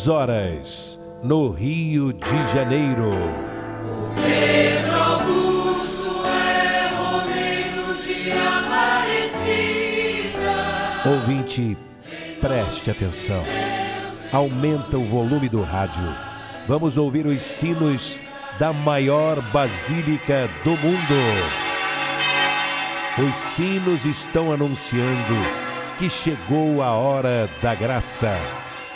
Duas horas no Rio de Janeiro. Pedro Augusto é Romeiro de Aparecida. Ouvinte, preste atenção. Aumenta o volume do rádio. Vamos ouvir os sinos da maior basílica do mundo. Os sinos estão anunciando que chegou a hora da graça,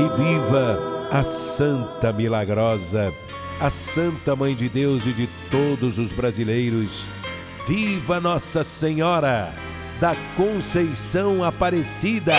E viva a Santa Milagrosa, a Santa Mãe de Deus e de todos os brasileiros. Viva Nossa Senhora da Conceição Aparecida!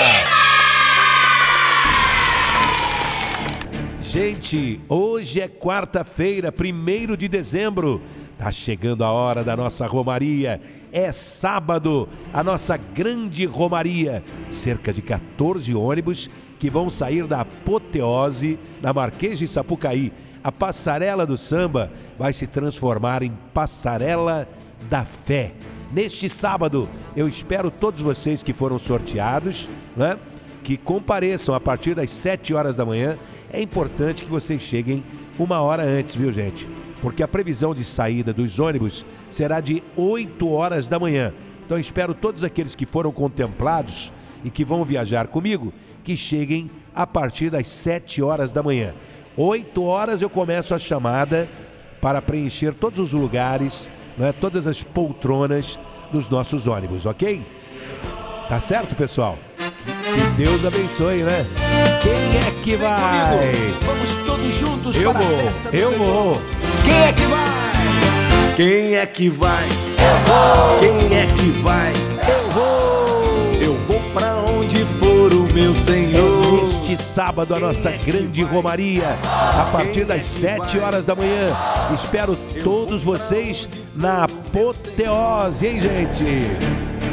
Gente, hoje é quarta-feira, 1 de dezembro. Tá chegando a hora da nossa romaria. É sábado, a nossa grande romaria. Cerca de 14 ônibus que vão sair da apoteose da Marquês de Sapucaí. A passarela do samba vai se transformar em passarela da fé. Neste sábado, eu espero todos vocês que foram sorteados, né? que compareçam a partir das 7 horas da manhã. É importante que vocês cheguem uma hora antes, viu, gente? Porque a previsão de saída dos ônibus será de 8 horas da manhã. Então espero todos aqueles que foram contemplados e que vão viajar comigo que cheguem a partir das 7 horas da manhã. 8 horas eu começo a chamada para preencher todos os lugares, né, todas as poltronas dos nossos ônibus, ok? Tá certo, pessoal? Que Deus abençoe, né? Quem é que vai? Vamos todos juntos Eu para a vou, festa do eu Senhor. vou. Quem é que vai? Quem é que vai? Eu vou. Quem é que vai? Eu vou. Meu Senhor. Este sábado, a nossa grande romaria, a partir das 7 horas da manhã. Espero todos vocês na apoteose, hein, gente?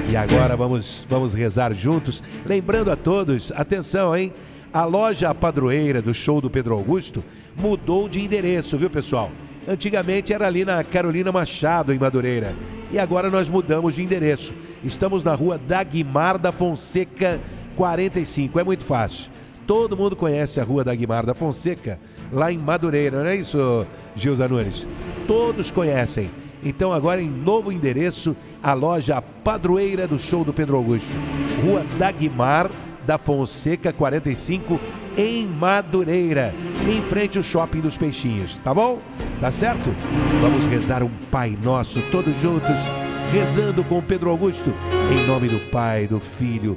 E agora vamos, vamos rezar juntos. Lembrando a todos, atenção, hein? A loja padroeira do show do Pedro Augusto mudou de endereço, viu, pessoal? Antigamente era ali na Carolina Machado, em Madureira. E agora nós mudamos de endereço. Estamos na rua Dagmar da Fonseca, 45. É muito fácil. Todo mundo conhece a rua Dagmar da Fonseca, lá em Madureira, não é isso, Gilza Nunes? Todos conhecem. Então agora em novo endereço, a loja padroeira do show do Pedro Augusto. Rua Dagmar da Fonseca 45, em Madureira, em frente ao shopping dos peixinhos, tá bom? Tá certo? Vamos rezar um Pai Nosso todos juntos, rezando com Pedro Augusto, em nome do Pai, do Filho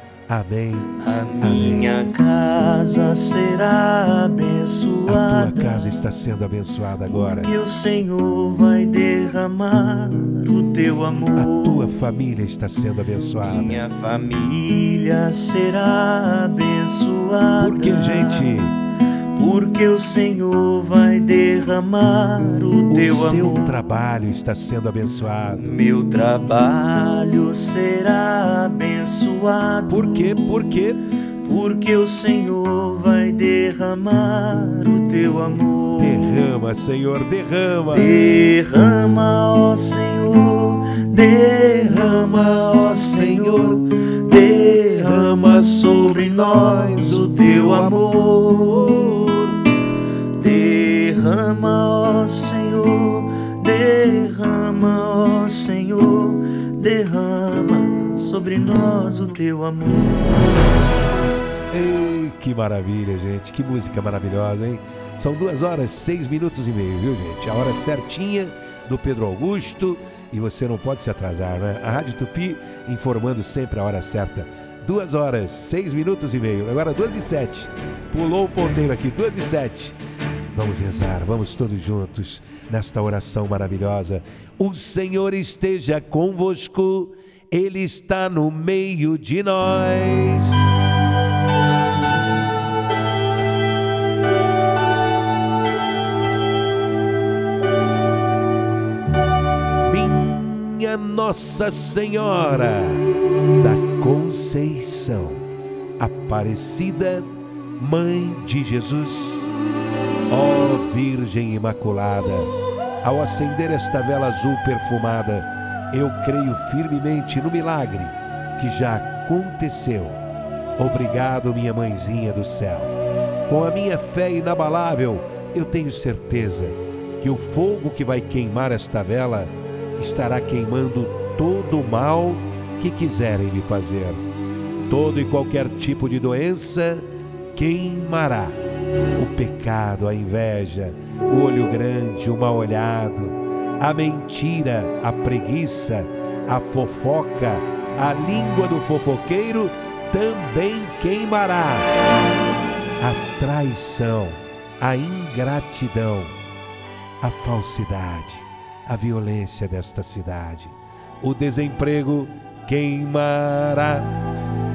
Amém. A minha casa será A abençoada. tua casa está sendo abençoada agora. Que o Senhor vai derramar o teu amor. A tua família está sendo abençoada. Minha família será abençoada. Porque, gente, Porque o Senhor vai derramar o, o teu seu amor. trabalho está sendo abençoado. Meu trabalho será abençoado. Por quê? Porque Porque o Senhor vai derramar o teu amor. derrama, Senhor, derrama. Derrama, ó Senhor, derrama, ó Senhor, derrama sobre nós o teu amor. Derrama, ó Senhor, derrama, ó Senhor, derrama sobre nós o teu amor. Ei, que maravilha, gente. Que música maravilhosa, hein? São duas horas, seis minutos e meio, viu, gente? A hora certinha do Pedro Augusto. E você não pode se atrasar, né? A Rádio Tupi informando sempre a hora certa. Duas horas, seis minutos e meio. Agora duas e sete. Pulou o ponteiro aqui, duas e sete. Vamos rezar, vamos todos juntos nesta oração maravilhosa. O Senhor esteja convosco, Ele está no meio de nós. Minha Nossa Senhora da Conceição, Aparecida, Mãe de Jesus. Ó Virgem Imaculada, ao acender esta vela azul perfumada, eu creio firmemente no milagre que já aconteceu. Obrigado, minha mãezinha do céu. Com a minha fé inabalável, eu tenho certeza que o fogo que vai queimar esta vela estará queimando todo o mal que quiserem me fazer. Todo e qualquer tipo de doença queimará o pecado, a inveja, o olho grande, o mal olhado, a mentira, a preguiça, a fofoca, a língua do fofoqueiro também queimará. A traição, a ingratidão, a falsidade, a violência desta cidade, o desemprego queimará.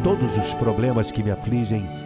Todos os problemas que me afligem